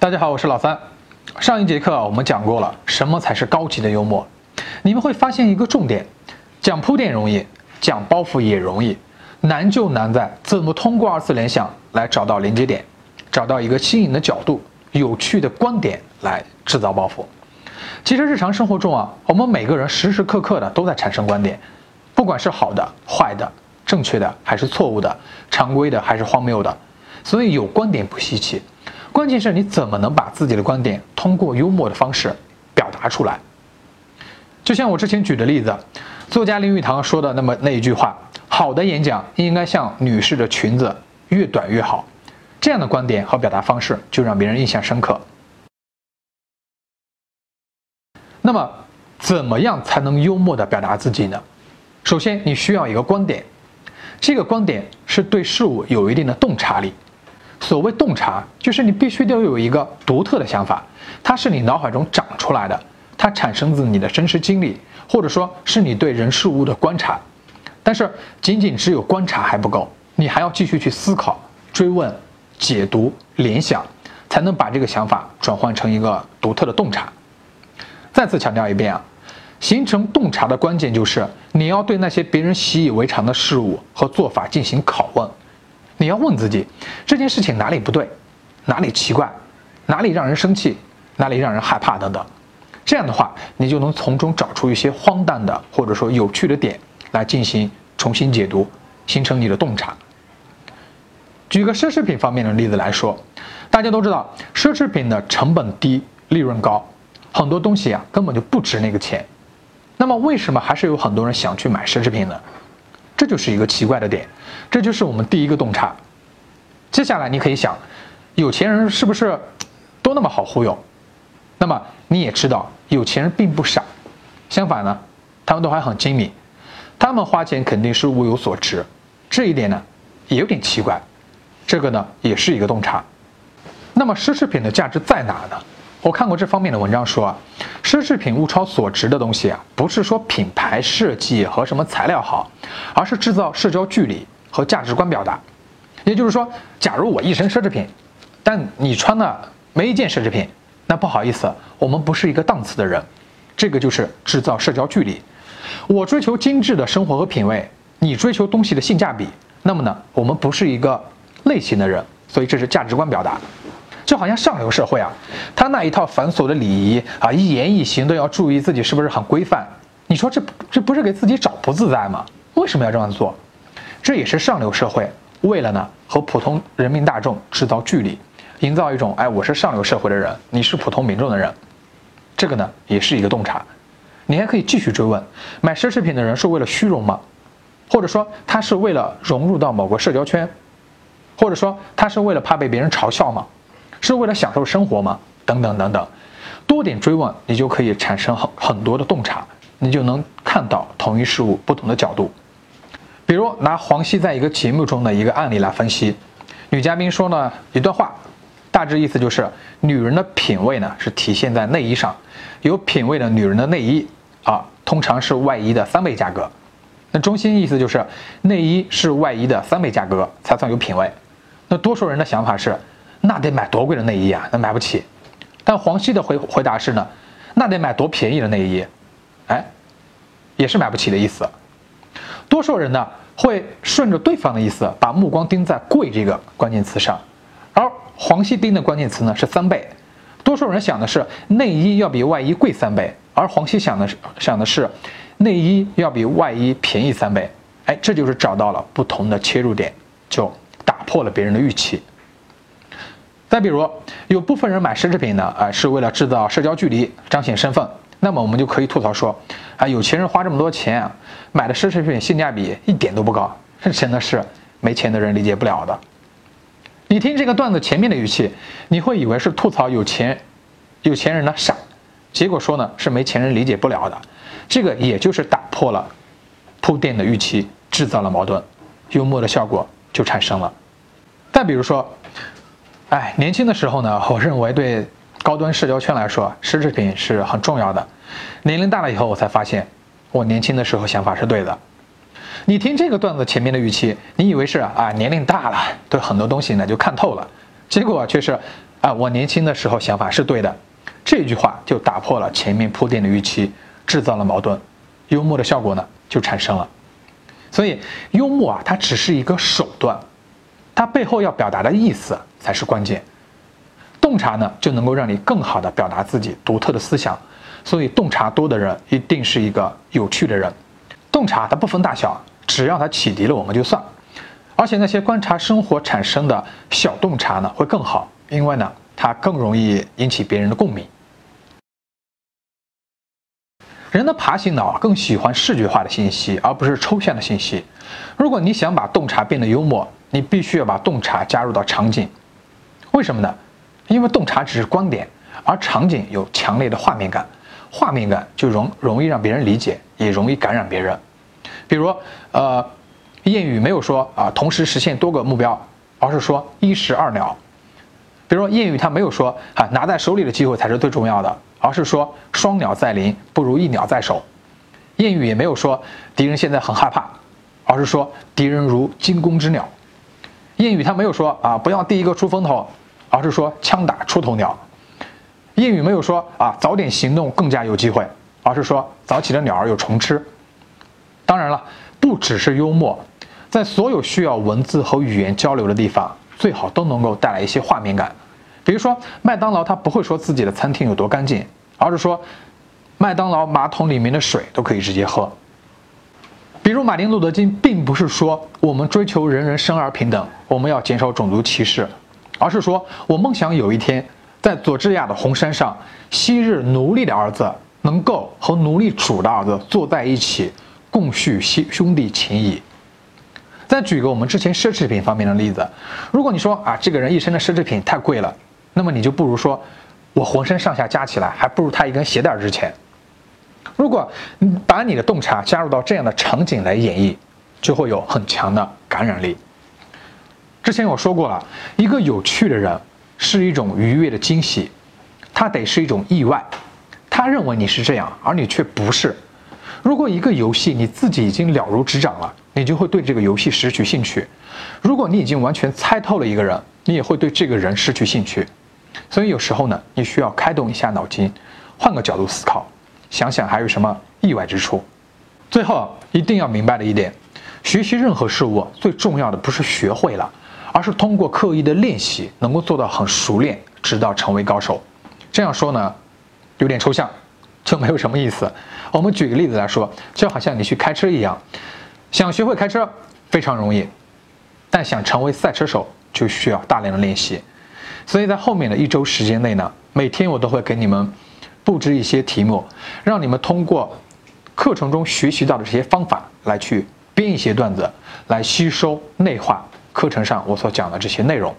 大家好，我是老三。上一节课我们讲过了什么才是高级的幽默，你们会发现一个重点：讲铺垫容易，讲包袱也容易，难就难在怎么通过二次联想来找到连接点，找到一个新颖的角度、有趣的观点来制造包袱。其实日常生活中啊，我们每个人时时刻刻的都在产生观点，不管是好的、坏的、正确的还是错误的、常规的还是荒谬的，所以有观点不稀奇。关键是你怎么能把自己的观点通过幽默的方式表达出来？就像我之前举的例子，作家林语堂说的那么那一句话：“好的演讲应该像女士的裙子，越短越好。”这样的观点和表达方式就让别人印象深刻。那么，怎么样才能幽默地表达自己呢？首先，你需要一个观点，这个观点是对事物有一定的洞察力。所谓洞察，就是你必须得有一个独特的想法，它是你脑海中长出来的，它产生自你的真实经历，或者说是你对人事物的观察。但是仅仅只有观察还不够，你还要继续去思考、追问、解读、联想，才能把这个想法转换成一个独特的洞察。再次强调一遍啊，形成洞察的关键就是你要对那些别人习以为常的事物和做法进行拷问。你要问自己，这件事情哪里不对，哪里奇怪，哪里让人生气，哪里让人害怕等等。这样的话，你就能从中找出一些荒诞的或者说有趣的点来进行重新解读，形成你的洞察。举个奢侈品方面的例子来说，大家都知道，奢侈品的成本低，利润高，很多东西啊根本就不值那个钱。那么为什么还是有很多人想去买奢侈品呢？这就是一个奇怪的点，这就是我们第一个洞察。接下来你可以想，有钱人是不是都那么好忽悠？那么你也知道，有钱人并不傻，相反呢，他们都还很精明，他们花钱肯定是物有所值。这一点呢，也有点奇怪，这个呢也是一个洞察。那么奢侈品的价值在哪呢？我看过这方面的文章说啊，奢侈品物超所值的东西啊，不是说品牌设计和什么材料好，而是制造社交距离和价值观表达。也就是说，假如我一身奢侈品，但你穿的没一件奢侈品，那不好意思，我们不是一个档次的人。这个就是制造社交距离。我追求精致的生活和品味，你追求东西的性价比，那么呢，我们不是一个类型的人。所以这是价值观表达。就好像上流社会啊，他那一套繁琐的礼仪啊，一言一行都要注意自己是不是很规范。你说这这不是给自己找不自在吗？为什么要这样做？这也是上流社会为了呢和普通人民大众制造距离，营造一种哎我是上流社会的人，你是普通民众的人。这个呢也是一个洞察。你还可以继续追问：买奢侈品的人是为了虚荣吗？或者说他是为了融入到某个社交圈？或者说他是为了怕被别人嘲笑吗？是为了享受生活吗？等等等等，多点追问，你就可以产生很很多的洞察，你就能看到同一事物不同的角度。比如拿黄西在一个节目中的一个案例来分析，女嘉宾说呢一段话，大致意思就是，女人的品味呢是体现在内衣上，有品位的女人的内衣啊，通常是外衣的三倍价格。那中心意思就是，内衣是外衣的三倍价格才算有品位。那多数人的想法是。那得买多贵的内衣啊？那买不起。但黄西的回回答是呢，那得买多便宜的内衣，哎，也是买不起的意思。多数人呢会顺着对方的意思，把目光盯在“贵”这个关键词上，而黄西盯的关键词呢是三倍。多数人想的是内衣要比外衣贵三倍，而黄西想的是想的是内衣要比外衣便宜三倍。哎，这就是找到了不同的切入点，就打破了别人的预期。再比如，有部分人买奢侈品呢，啊，是为了制造社交距离，彰显身份。那么我们就可以吐槽说，啊，有钱人花这么多钱啊，买的奢侈品性价比一点都不高，这真的是没钱的人理解不了的。你听这个段子前面的语气，你会以为是吐槽有钱，有钱人呢傻，结果说呢是没钱人理解不了的。这个也就是打破了铺垫的预期，制造了矛盾，幽默的效果就产生了。再比如说。哎，年轻的时候呢，我认为对高端社交圈来说，奢侈品是很重要的。年龄大了以后，我才发现，我年轻的时候想法是对的。你听这个段子前面的语气，你以为是啊，年龄大了，对很多东西呢就看透了，结果却是啊，我年轻的时候想法是对的。这句话就打破了前面铺垫的预期，制造了矛盾，幽默的效果呢就产生了。所以，幽默啊，它只是一个手段，它背后要表达的意思才是关键。洞察呢，就能够让你更好的表达自己独特的思想。所以，洞察多的人一定是一个有趣的人。洞察它不分大小，只要它启迪了我们就算。而且那些观察生活产生的小洞察呢，会更好，因为呢，它更容易引起别人的共鸣。人的爬行脑更喜欢视觉化的信息，而不是抽象的信息。如果你想把洞察变得幽默，你必须要把洞察加入到场景。为什么呢？因为洞察只是观点，而场景有强烈的画面感，画面感就容容易让别人理解，也容易感染别人。比如，呃，谚语没有说啊同时实现多个目标，而是说一石二鸟。比如谚语它没有说啊拿在手里的机会才是最重要的。而是说双鸟在林不如一鸟在手，谚语也没有说敌人现在很害怕，而是说敌人如惊弓之鸟。谚语它没有说啊不要第一个出风头，而是说枪打出头鸟。谚语没有说啊早点行动更加有机会，而是说早起的鸟儿有虫吃。当然了，不只是幽默，在所有需要文字和语言交流的地方，最好都能够带来一些画面感。比如说，麦当劳它不会说自己的餐厅有多干净，而是说，麦当劳马桶里面的水都可以直接喝。比如，马丁·路德·金并不是说我们追求人人生而平等，我们要减少种族歧视，而是说我梦想有一天，在佐治亚的红山上，昔日奴隶的儿子能够和奴隶主的儿子坐在一起，共叙兄兄弟情谊。再举个我们之前奢侈品方面的例子，如果你说啊，这个人一身的奢侈品太贵了。那么你就不如说，我浑身上下加起来还不如他一根鞋带值钱。如果你把你的洞察加入到这样的场景来演绎，就会有很强的感染力。之前我说过了，一个有趣的人是一种愉悦的惊喜，他得是一种意外。他认为你是这样，而你却不是。如果一个游戏你自己已经了如指掌了，你就会对这个游戏失去兴趣。如果你已经完全猜透了一个人，你也会对这个人失去兴趣。所以有时候呢，你需要开动一下脑筋，换个角度思考，想想还有什么意外之处。最后一定要明白的一点，学习任何事物最重要的不是学会了，而是通过刻意的练习，能够做到很熟练，直到成为高手。这样说呢，有点抽象，就没有什么意思。我们举个例子来说，就好像你去开车一样，想学会开车非常容易，但想成为赛车手就需要大量的练习。所以在后面的一周时间内呢，每天我都会给你们布置一些题目，让你们通过课程中学习到的这些方法来去编一些段子，来吸收内化课程上我所讲的这些内容。